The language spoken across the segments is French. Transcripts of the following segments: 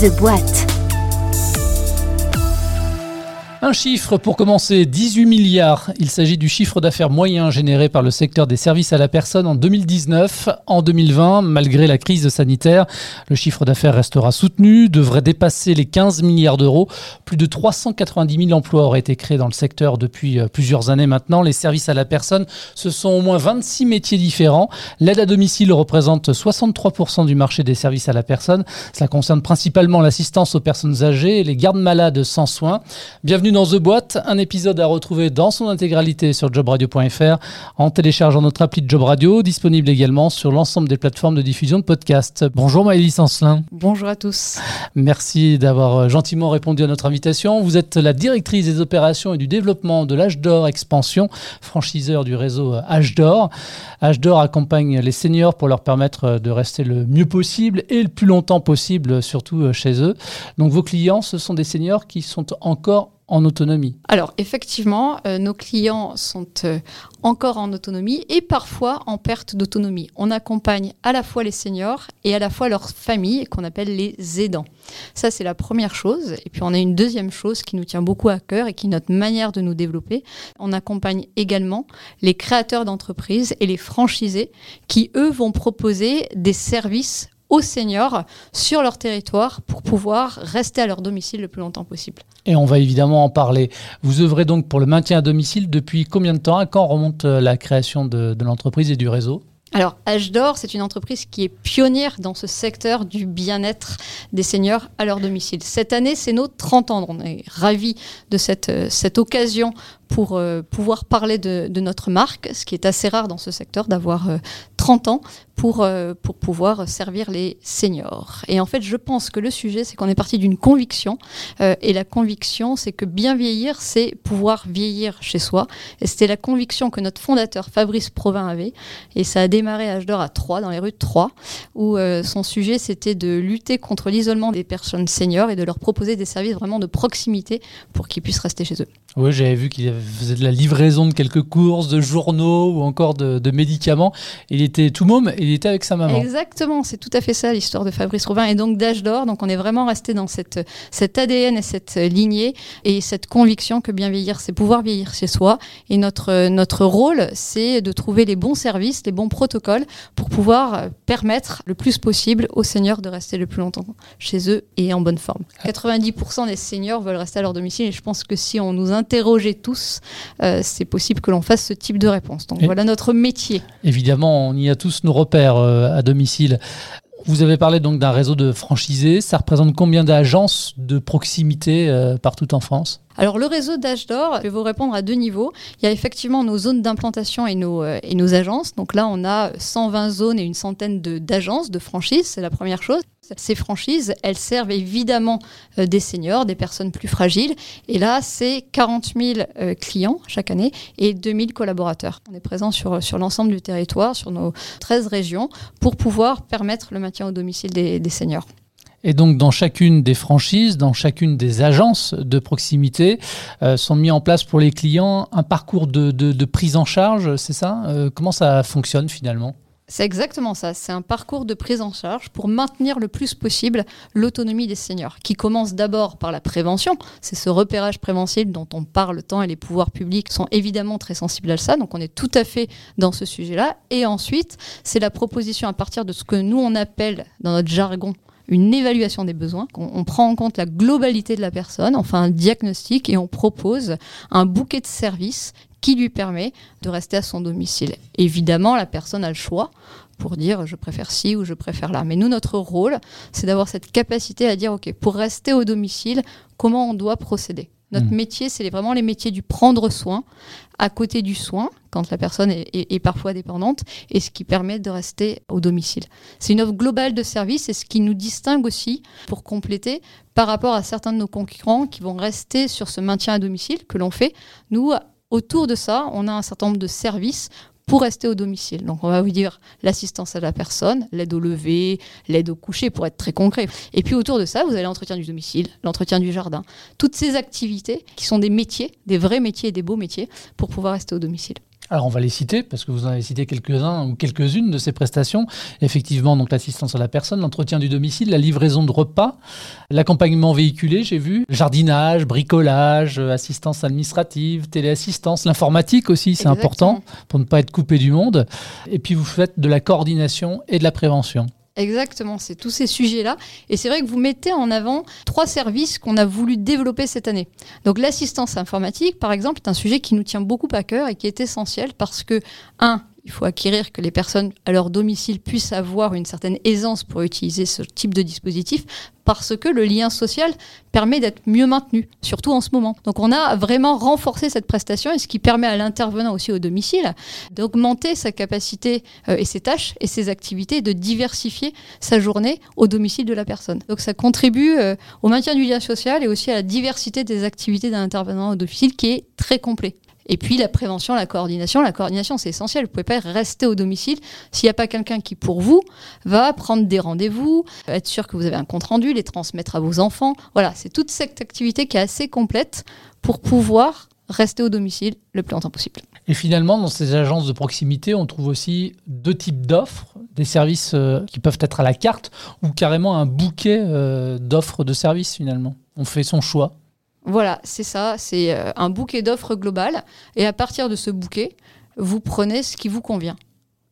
The Boîte. Un chiffre pour commencer, 18 milliards. Il s'agit du chiffre d'affaires moyen généré par le secteur des services à la personne en 2019. En 2020, malgré la crise sanitaire, le chiffre d'affaires restera soutenu, devrait dépasser les 15 milliards d'euros. Plus de 390 000 emplois auraient été créés dans le secteur depuis euh, plusieurs années maintenant. Les services à la personne, ce sont au moins 26 métiers différents. L'aide à domicile représente 63% du marché des services à la personne. Cela concerne principalement l'assistance aux personnes âgées et les gardes malades sans soins. Bienvenue dans The Boîte, un épisode à retrouver dans son intégralité sur jobradio.fr en téléchargeant notre appli de Job Radio, disponible également sur l'ensemble des plateformes de diffusion de podcasts. Bonjour Maëlys Ancelin. Bonjour à tous. Merci d'avoir euh, gentiment répondu à notre invitation. Vous êtes la directrice des opérations et du développement de l'Âge d'Or Expansion, franchiseur du réseau Âge d'Or. Âge d'Or accompagne les seniors pour leur permettre euh, de rester le mieux possible et le plus longtemps possible, surtout euh, chez eux. Donc vos clients, ce sont des seniors qui sont encore autonomie Alors effectivement, euh, nos clients sont euh, encore en autonomie et parfois en perte d'autonomie. On accompagne à la fois les seniors et à la fois leurs familles qu'on appelle les aidants. Ça c'est la première chose. Et puis on a une deuxième chose qui nous tient beaucoup à cœur et qui est notre manière de nous développer. On accompagne également les créateurs d'entreprises et les franchisés qui eux vont proposer des services aux seniors sur leur territoire pour pouvoir rester à leur domicile le plus longtemps possible. Et on va évidemment en parler. Vous œuvrez donc pour le maintien à domicile depuis combien de temps? À quand remonte euh, la création de, de l'entreprise et du réseau? Alors, Âge d'Or, c'est une entreprise qui est pionnière dans ce secteur du bien-être des seniors à leur domicile. Cette année, c'est nos 30 ans. On est ravis de cette, euh, cette occasion pour euh, pouvoir parler de, de, notre marque, ce qui est assez rare dans ce secteur d'avoir 30 ans pour, euh, pour pouvoir servir les seniors. Et en fait, je pense que le sujet, c'est qu'on est parti d'une conviction. Euh, et la conviction, c'est que bien vieillir, c'est pouvoir vieillir chez soi. Et c'était la conviction que notre fondateur, Fabrice Provin, avait. Et ça a démarré à Âge d'Or à Troyes, dans les rues de Troyes, où euh, son sujet, c'était de lutter contre l'isolement des personnes seniors et de leur proposer des services vraiment de proximité pour qu'ils puissent rester chez eux. Oui, j'avais vu qu'il faisait de la livraison de quelques courses, de journaux ou encore de, de médicaments. Il était tout môme et il était avec sa maman. Exactement, c'est tout à fait ça l'histoire de Fabrice Robin et donc d'âge d'or. Donc on est vraiment resté dans cette, cet ADN et cette lignée et cette conviction que bien vieillir, c'est pouvoir vieillir chez soi. Et notre, notre rôle, c'est de trouver les bons services, les bons protocoles pour pouvoir permettre le plus possible aux seniors de rester le plus longtemps chez eux et en bonne forme. 90% des seniors veulent rester à leur domicile et je pense que si on nous interrogeait tous, euh, c'est possible que l'on fasse ce type de réponse. Donc et voilà notre métier. Évidemment, on y a tous nos repères euh, à domicile. Vous avez parlé donc d'un réseau de franchisés. Ça représente combien d'agences de proximité euh, partout en France? Alors le réseau d'âge d'or, je vais vous répondre à deux niveaux. Il y a effectivement nos zones d'implantation et nos, euh, agences. Donc là, on a 120 zones et une centaine d'agences, de, de franchises, c'est la première chose. Ces franchises, elles servent évidemment euh, des seniors, des personnes plus fragiles. Et là, c'est 40 000 euh, clients chaque année et 2000 collaborateurs. On est présent sur, l'ensemble du territoire, sur nos 13 régions, pour pouvoir permettre le maintien au domicile des, seniors. Et donc, dans chacune des franchises, dans chacune des agences de proximité, euh, sont mis en place pour les clients un parcours de, prise en charge, c'est ça? Comment ça fonctionne finalement? C'est exactement ça. C'est un parcours de prise en charge pour maintenir le plus possible l'autonomie des seniors, qui commence d'abord par la prévention. C'est ce repérage préventiel dont on parle tant et les pouvoirs publics sont évidemment très sensibles à ça. Donc on est tout à fait dans ce sujet-là. Et ensuite, c'est la proposition à partir de ce que nous on appelle dans notre jargon une évaluation des besoins. On, on, prend en compte la globalité de la personne, on fait un diagnostic et on propose un bouquet de services qui lui permet de rester à son domicile. Évidemment, la personne a le choix pour dire je préfère ci ou je préfère là. Mais nous, notre rôle, c'est d'avoir cette capacité à dire, OK, pour rester au domicile, comment on doit procéder? Notre mmh. métier, c'est vraiment les métiers du prendre soin, à côté du soin, quand la personne est, est, est, parfois dépendante, et ce qui permet de rester au domicile. C'est une offre globale de services et ce qui nous distingue aussi, pour compléter, par rapport à certains de nos concurrents qui vont rester sur ce maintien à domicile que l'on fait. Nous, autour de ça, on a un certain nombre de services pour rester au domicile. Donc on va vous dire l'assistance à la personne, l'aide au lever, l'aide au coucher pour être très concret. Et puis autour de ça, vous avez l'entretien du domicile, l'entretien du jardin, toutes ces activités qui sont des métiers, des vrais métiers et des beaux métiers pour pouvoir rester au domicile. Alors on va les citer parce que vous en avez cité quelques-uns ou quelques-unes de ces prestations. Effectivement, donc l'assistance à la personne, l'entretien du domicile, la livraison de repas, l'accompagnement véhiculé, j'ai vu, jardinage, bricolage, euh, assistance administrative, téléassistance, l'informatique aussi, c'est important pour ne pas être coupé du monde. Et puis vous faites de la coordination et de la prévention. Exactement, c'est tous ces sujets-là. Et c'est vrai que vous mettez en avant trois services qu'on a voulu développer cette année. Donc l'assistance informatique, par exemple, est un sujet qui nous tient beaucoup à cœur et qui est essentiel parce que, un, il faut acquérir que les personnes à leur domicile puissent avoir une certaine aisance pour utiliser ce type de dispositif parce que le lien social permet d'être mieux maintenu, surtout en ce moment. Donc on a vraiment renforcé cette prestation et ce qui permet à l'intervenant aussi au domicile d'augmenter sa capacité euh, et ses tâches et ses activités, de diversifier sa journée au domicile de la personne. Donc ça contribue euh, au maintien du lien social et aussi à la diversité des activités d'un intervenant au domicile qui est très complet. Et puis la prévention, la coordination. La coordination, c'est essentiel. Vous ne pouvez pas rester au domicile s'il n'y a pas quelqu'un qui, pour vous, va prendre des rendez-vous, être sûr que vous avez un compte-rendu, les transmettre à vos enfants. Voilà, c'est toute cette activité qui est assez complète pour pouvoir rester au domicile le plus longtemps possible. Et finalement, dans ces agences de proximité, on trouve aussi deux types d'offres, des services euh, qui peuvent être à la carte ou carrément un bouquet euh, d'offres de services finalement. On fait son choix. Voilà, c'est ça, c'est euh, un bouquet d'offres global. Et à partir de ce bouquet, vous prenez ce qui vous convient.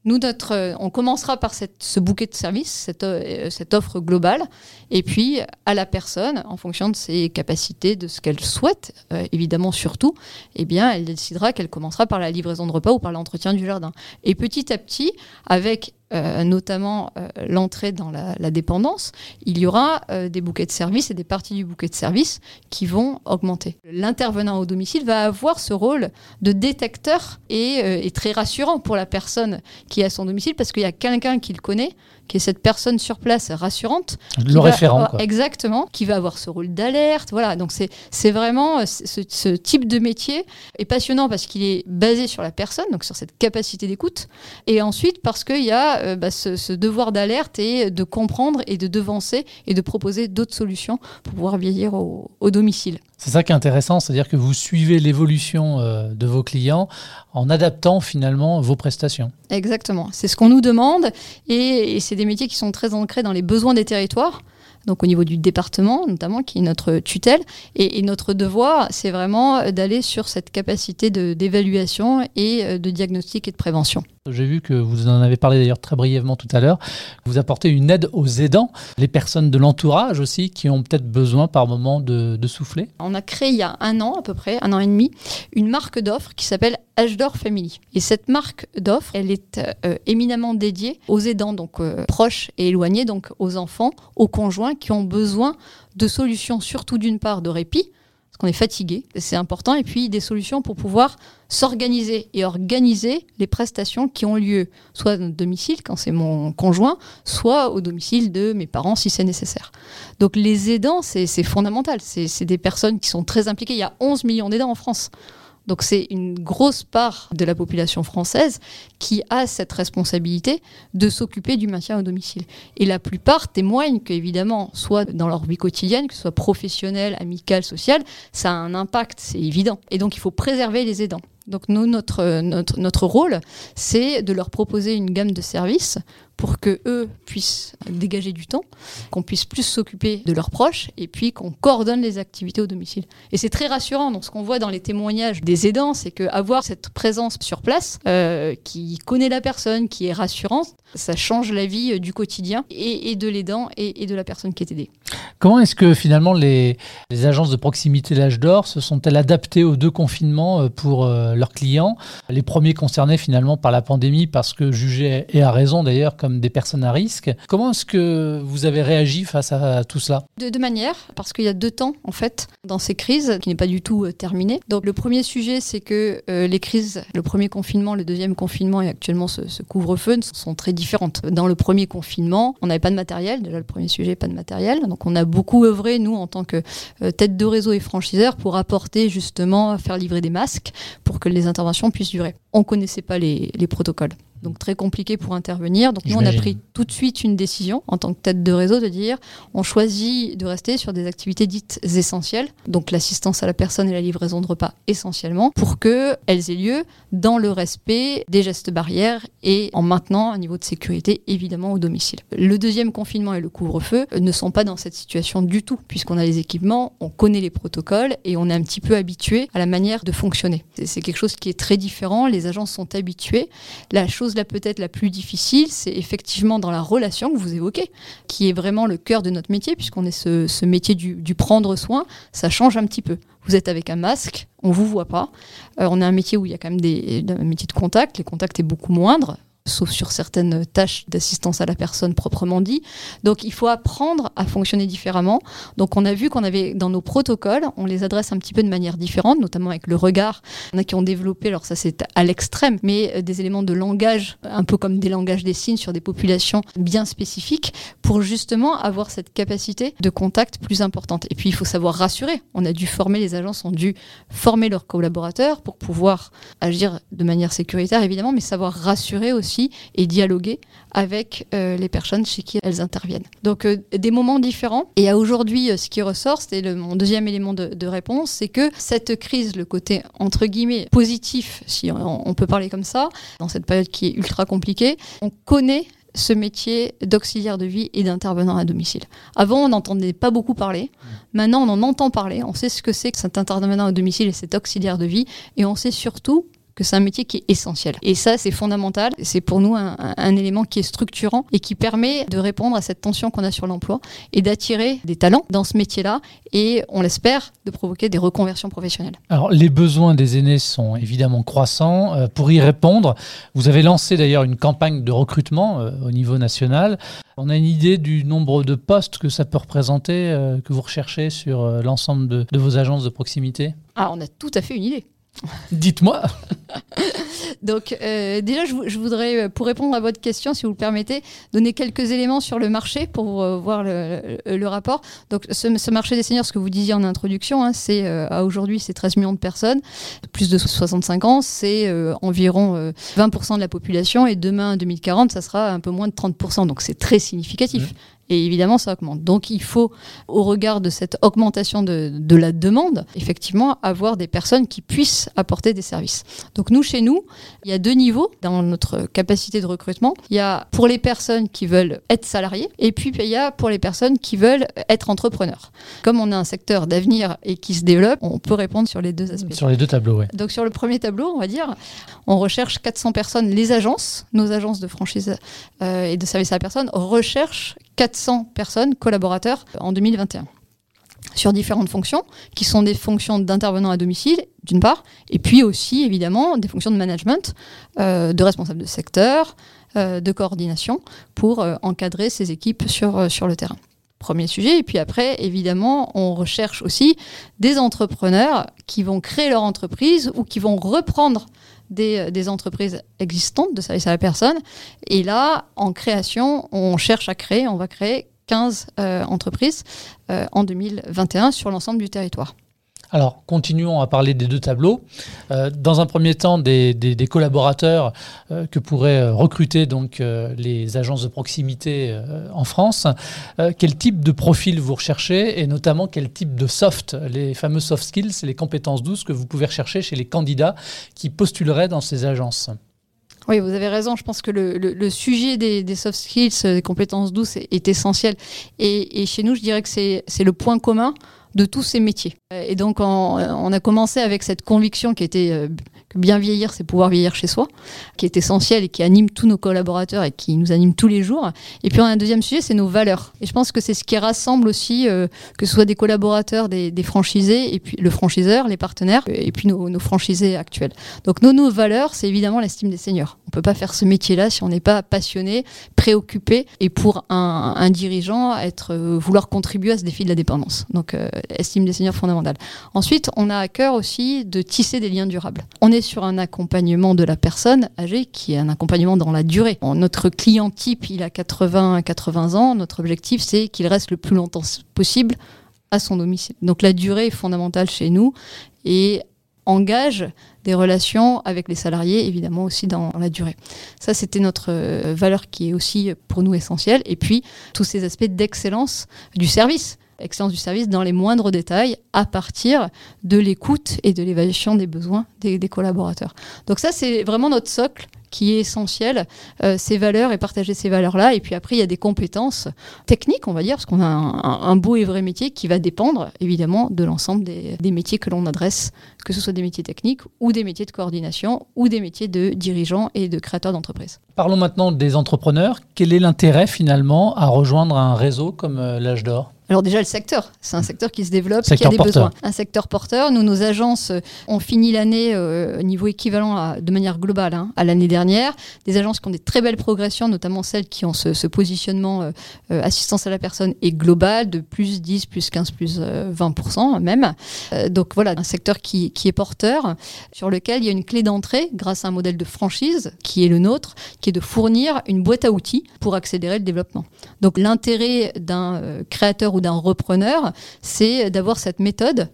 Nous, notre, euh, on commencera par ce bouquet de services, cette, euh, cette, offre globale, et puis à la personne, en fonction de ses capacités, de ce qu'elle souhaite, évidemment surtout, eh bien, elle décidera qu'elle commencera par la livraison de repas ou par l'entretien du jardin. Et petit à petit, avec euh, notamment euh, l'entrée dans la, dépendance, il y aura euh, des bouquets de services et des parties du bouquet de services qui vont augmenter. L'intervenant au domicile va avoir ce rôle de détecteur et, et très rassurant pour la personne qui est à son domicile parce qu'il y a quelqu'un qui le connaît qui est cette personne sur place rassurante. Le référent. Exactement, qui va avoir ce rôle d'alerte. Voilà, donc c'est vraiment euh, ce, type de métier est passionnant parce qu'il est basé sur la personne, donc sur cette capacité d'écoute, et ensuite parce qu'il y a euh, bah, ce, devoir d'alerte et de comprendre et de devancer et de proposer d'autres solutions pour pouvoir vieillir au, domicile. C'est ça qui est intéressant, c'est-à-dire que vous suivez l'évolution euh, de vos clients en adaptant finalement vos prestations. Exactement, c'est ce qu'on nous demande et c'est des métiers qui sont très ancrés dans les besoins des territoires donc au niveau du département notamment, qui est notre tutelle. Et, notre devoir, c'est vraiment d'aller sur cette capacité d'évaluation et euh, de diagnostic et de prévention. J'ai vu que vous en avez parlé d'ailleurs très brièvement tout à l'heure. Vous apportez une aide aux aidants, les personnes de l'entourage aussi, qui ont peut-être besoin par moment de, souffler. On a créé il y a un an à peu près, un an et demi, une marque d'offres qui s'appelle d'or Family. Et cette marque d'offres, elle est euh, éminemment dédiée aux aidants, donc euh, proches et éloignés, donc aux enfants, aux conjoints qui ont besoin de solutions, surtout d'une part de répit, parce qu'on est fatigué, c'est important, et puis des solutions pour pouvoir s'organiser et organiser les prestations qui ont lieu, soit à domicile quand c'est mon conjoint, soit au domicile de mes parents si c'est nécessaire. Donc les aidants, c'est fondamental, c'est des personnes qui sont très impliquées. Il y a 11 millions d'aidants en France. Donc c'est une grosse part de la population française qui a cette responsabilité de s'occuper du maintien au domicile. Et la plupart témoignent qu'évidemment, soit dans leur vie quotidienne, que ce soit professionnelle, amicale, sociale, ça a un impact, c'est évident. Et donc il faut préserver les aidants. Donc nous, notre, notre rôle, c'est de leur proposer une gamme de services pour que eux puissent dégager du temps, qu'on puisse plus s'occuper de leurs proches et puis qu'on coordonne les activités au domicile. Et c'est très rassurant. Donc ce qu'on voit dans les témoignages des aidants, c'est qu'avoir cette présence sur place, euh, qui connaît la personne, qui est rassurante, ça change la vie euh, du quotidien et, de l'aidant et, de la personne qui est aidée. Comment est-ce que finalement les, agences de proximité l'âge d'or se sont-elles adaptées aux deux confinements euh, pour leurs clients? Les premiers concernés finalement par la pandémie parce que jugés, et à raison d'ailleurs, des personnes à risque. Comment est-ce que vous avez réagi face à tout cela? De deux manières, parce qu'il y a deux temps en fait dans ces crises qui n'est pas du tout euh, terminée. Donc le premier sujet, c'est que euh, les crises, le premier confinement, le deuxième confinement et actuellement ce, couvre-feu sont très différentes. Dans le premier confinement, on n'avait pas de matériel. Déjà le premier sujet, pas de matériel. Donc on a beaucoup œuvré nous en tant que euh, tête de réseau et franchiseur pour apporter justement faire livrer des masques pour que les interventions puissent durer. On connaissait pas les protocoles. Donc très compliqué pour intervenir. Donc nous, on a pris tout de suite une décision en tant que tête de réseau de dire on choisit de rester sur des activités dites essentielles, donc l'assistance à la personne et la livraison de repas essentiellement, pour qu'elles aient lieu dans le respect des gestes barrières et en maintenant un niveau de sécurité évidemment au domicile. Le deuxième confinement et le couvre-feu ne sont pas dans cette situation du tout, puisqu'on a les équipements, on connaît les protocoles et on est un petit peu habitué à la manière de fonctionner. C'est quelque chose qui est très différent, les agents sont habitués. La chose là peut-être la plus difficile, c'est effectivement dans la relation que vous évoquez, qui est vraiment le cœur de notre métier, puisqu'on est ce, métier du, prendre soin, ça change un petit peu. Vous êtes avec un masque, on vous voit pas. Euh, on a un métier où il y a quand même des, des métiers de contact, les contacts est beaucoup moindre sauf sur certaines tâches d'assistance à la personne proprement dit. Donc il faut apprendre à fonctionner différemment. Donc on a vu qu'on avait dans nos protocoles, on les adresse un petit peu de manière différente, notamment avec le regard. On a qui ont développé, alors ça c'est à l'extrême, mais euh, des éléments de langage, un peu comme des langages des signes sur des populations bien spécifiques, pour justement avoir cette capacité de contact plus importante. Et puis il faut savoir rassurer. On a dû former, les agences ont dû former leurs collaborateurs pour pouvoir agir de manière sécuritaire évidemment, mais savoir rassurer aussi et dialoguer avec euh, les personnes chez qui elles interviennent. Donc euh, des moments différents. Et à aujourd'hui, euh, ce qui ressort, c'est mon deuxième élément de, réponse, c'est que cette crise, le côté entre guillemets positif, si on, peut parler comme ça, dans cette période qui est ultra compliquée, on connaît ce métier d'auxiliaire de vie et d'intervenant à domicile. Avant, on n'entendait pas beaucoup parler. Maintenant, on en entend parler. On sait ce que c'est que cet intervenant à domicile et cet auxiliaire de vie. Et on sait surtout que c'est un métier qui est essentiel. Et ça, c'est fondamental. C'est pour nous un, élément qui est structurant et qui permet de répondre à cette tension qu'on a sur l'emploi et d'attirer des talents dans ce métier-là et, on l'espère, de provoquer des reconversions professionnelles. Alors, les besoins des aînés sont évidemment croissants. Euh, pour y répondre, vous avez lancé d'ailleurs une campagne de recrutement euh, au niveau national. On a une idée du nombre de postes que ça peut représenter, euh, que vous recherchez sur l'ensemble de, de vos agences de proximité? Ah, on a tout à fait une idée. Dites-moi. Donc euh, déjà, je, voudrais, euh, pour répondre à votre question, si vous le permettez, donner quelques éléments sur le marché pour euh, voir le, rapport. Donc ce, marché des seniors, ce que vous disiez en introduction, hein, c'est à aujourd'hui c'est 13 millions de personnes, plus de 65 ans, c'est environ 20% de la population et demain, en 2040, ça sera un peu moins de 30%. Donc c'est très significatif. Et évidemment, ça augmente. Donc il faut, au regard de cette augmentation de, de, la demande, effectivement, avoir des personnes qui puissent apporter des services. Donc nous, chez nous, il y a deux niveaux dans notre capacité de recrutement. Il y a pour les personnes qui veulent être salariées, et puis il y a pour les personnes qui veulent être entrepreneurs. Comme on a un secteur d'avenir et qui se développe, on peut répondre sur les deux aspects. Sur les deux tableaux, oui. Donc sur le premier tableau, on va dire, on recherche 400 personnes. Les agences, nos agences de franchise euh, et de service à la personne, recherchent 400 personnes, collaborateurs, en 2021 sur différentes fonctions, qui sont des fonctions d'intervenant à domicile, d'une part, et puis aussi, évidemment, des fonctions de management, euh, de responsable de secteur, euh, de coordination, pour euh, encadrer ces équipes sur, sur le terrain. Premier sujet. Et puis après, évidemment, on recherche aussi des entrepreneurs qui vont créer leur entreprise ou qui vont reprendre des, des, entreprises existantes de service à la personne. Et là, en création, on cherche à créer, on va créer 15 euh, entreprises euh, en 2021 sur l'ensemble du territoire. Alors, continuons à parler des deux tableaux. Euh, dans un premier temps, des, collaborateurs que pourraient recruter donc les agences de proximité en France. quel type de profil vous recherchez et notamment quel type de soft, les fameux soft skills, les compétences douces que vous pouvez rechercher chez les candidats qui postuleraient dans ces agences? Oui, vous avez raison. Je pense que le, sujet des, soft skills, des compétences douces est, essentiel. Et, chez nous, je dirais que c'est le point commun de tous ces métiers. Et donc, on, a commencé avec cette conviction qui était euh, bien vieillir, c'est pouvoir vieillir chez soi, qui est essentiel et qui anime tous nos collaborateurs et qui nous anime tous les jours. Et puis, on a un deuxième sujet, c'est nos valeurs. Et je pense que c'est ce qui rassemble aussi, euh, que ce soit des collaborateurs, des, franchisés, et puis le franchiseur, les partenaires, et puis nos, franchisés actuels. Donc, nos, nos valeurs, c'est évidemment l'estime des seniors. On peut pas faire ce métier-là si on n'est pas passionné, préoccupé, et pour un, dirigeant, être, euh, vouloir contribuer à ce défi de la dépendance. Donc, estime des seniors fondamentale. Ensuite, on a à cœur aussi de tisser des liens durables. On est sur un accompagnement de la personne âgée qui est un accompagnement dans la durée. notre client type, il a 80 80 ans. Notre objectif, c'est qu'il reste le plus longtemps possible à son domicile. Donc la durée est fondamentale chez nous et engage des relations avec les salariés, évidemment aussi dans la durée. Ça, c'était notre euh, valeur qui est aussi pour nous essentielle. Et puis, tous ces aspects d'excellence du service excellence du service dans les moindres détails à partir de l'écoute et de l'évaluation des besoins des, collaborateurs. Donc ça, c'est vraiment notre socle qui est essentiel, euh, ces valeurs et partager ces valeurs-là. Et puis après, il y a des compétences techniques, on va dire, parce qu'on a un, beau et vrai métier qui va dépendre évidemment de l'ensemble des, des, métiers que l'on adresse, que ce soit des métiers techniques ou des métiers de coordination ou des métiers de dirigeants et de créateurs d'entreprise. Parlons maintenant des entrepreneurs. Quel est l'intérêt finalement à rejoindre un réseau comme euh, l'âge d'or? Alors déjà le secteur, c'est un secteur qui se développe, qui a des besoins. Un secteur porteur. Nous, nos agences euh, ont fini l'année au niveau équivalent à, de manière globale hein, à l'année dernière. Des agences qui ont des très belles progressions, notamment celles qui ont ce, positionnement euh, euh, assistance à la personne et global de plus 10, plus 15, plus 20% euh, même. donc voilà, un secteur qui, qui, est porteur, sur lequel il y a une clé d'entrée grâce à un modèle de franchise qui est le nôtre, qui est de fournir une boîte à outils pour accélérer le développement. Donc l'intérêt d'un créateur d'un repreneur, c'est d'avoir cette méthode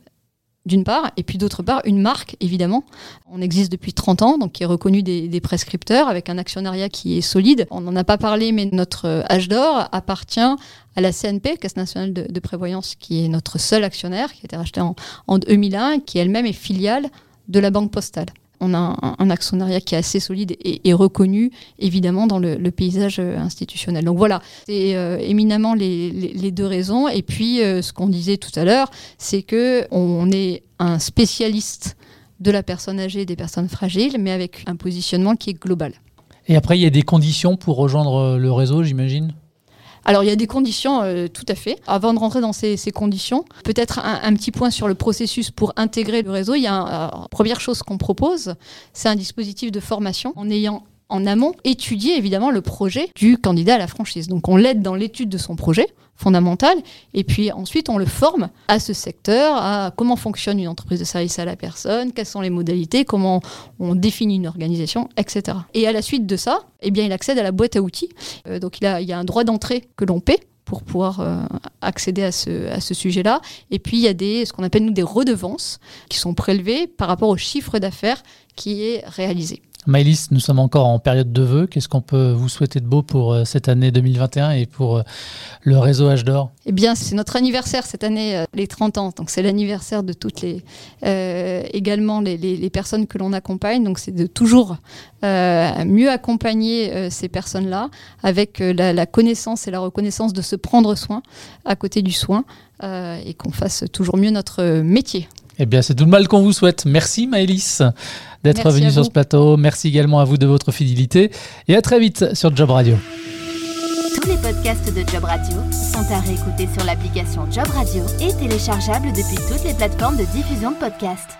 d'une part, et puis d'autre part, une marque, évidemment. On existe depuis 30 ans, donc qui est reconnue des, prescripteurs, avec un actionnariat qui est solide. On n'en a pas parlé, mais notre euh, âge d'or appartient à la CNP, Caisse nationale de, prévoyance, qui est notre seul actionnaire, qui a été racheté en, en 2001, qui elle-même est filiale de la Banque Postale on a un, actionnariat qui est assez solide et, reconnu, évidemment, dans le, paysage euh, institutionnel. Donc voilà, c'est euh, éminemment les, deux raisons. Et puis, euh, ce qu'on disait tout à l'heure, c'est que on est un spécialiste de la personne âgée et des personnes fragiles, mais avec un positionnement qui est global. Et après, il y a des conditions pour rejoindre le réseau, j'imagine? Alors il y a des conditions, euh, tout à fait. Avant de rentrer dans ces, conditions, peut-être un, petit point sur le processus pour intégrer le réseau. Il y a une première chose qu'on propose, c'est un dispositif de formation en ayant en amont étudier évidemment le projet du candidat à la franchise. Donc on l'aide dans l'étude de son projet fondamental et puis ensuite on le forme à ce secteur, à comment fonctionne une entreprise de service à la personne, quelles sont les modalités, comment on définit une organisation, etc. Et à la suite de ça, eh bien il accède à la boîte à outils. Euh, donc il, a, il y a un droit d'entrée que l'on paie pour pouvoir euh, accéder à ce, à ce sujet-là. Et puis, il y a des, ce qu'on appelle nous des redevances qui sont prélevées par rapport au chiffre d'affaires qui est réalisé. Maëlys, nous sommes encore en période de vœux. Qu'est-ce qu'on peut vous souhaiter de beau pour euh, cette année 2021 et pour euh, le réseau H d'Or? Eh bien, c'est notre anniversaire cette année, euh, les 30 ans. Donc, c'est l'anniversaire de toutes les. également les, personnes que l'on accompagne. Donc, c'est de toujours mieux accompagner ces personnes-là avec la, connaissance et la reconnaissance de se prendre soin à côté du soin et qu'on fasse toujours mieux notre métier. Eh bien, c'est tout le mal qu'on vous souhaite. Merci Maëlys d'être venue sur ce plateau. Merci également à vous de votre fidélité et à très vite sur Job Radio. Tous les podcasts de Job Radio sont à réécouter sur l'application Job Radio et téléchargeables depuis toutes les plateformes de diffusion de podcasts.